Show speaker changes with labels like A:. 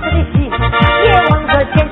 A: triste. E eu.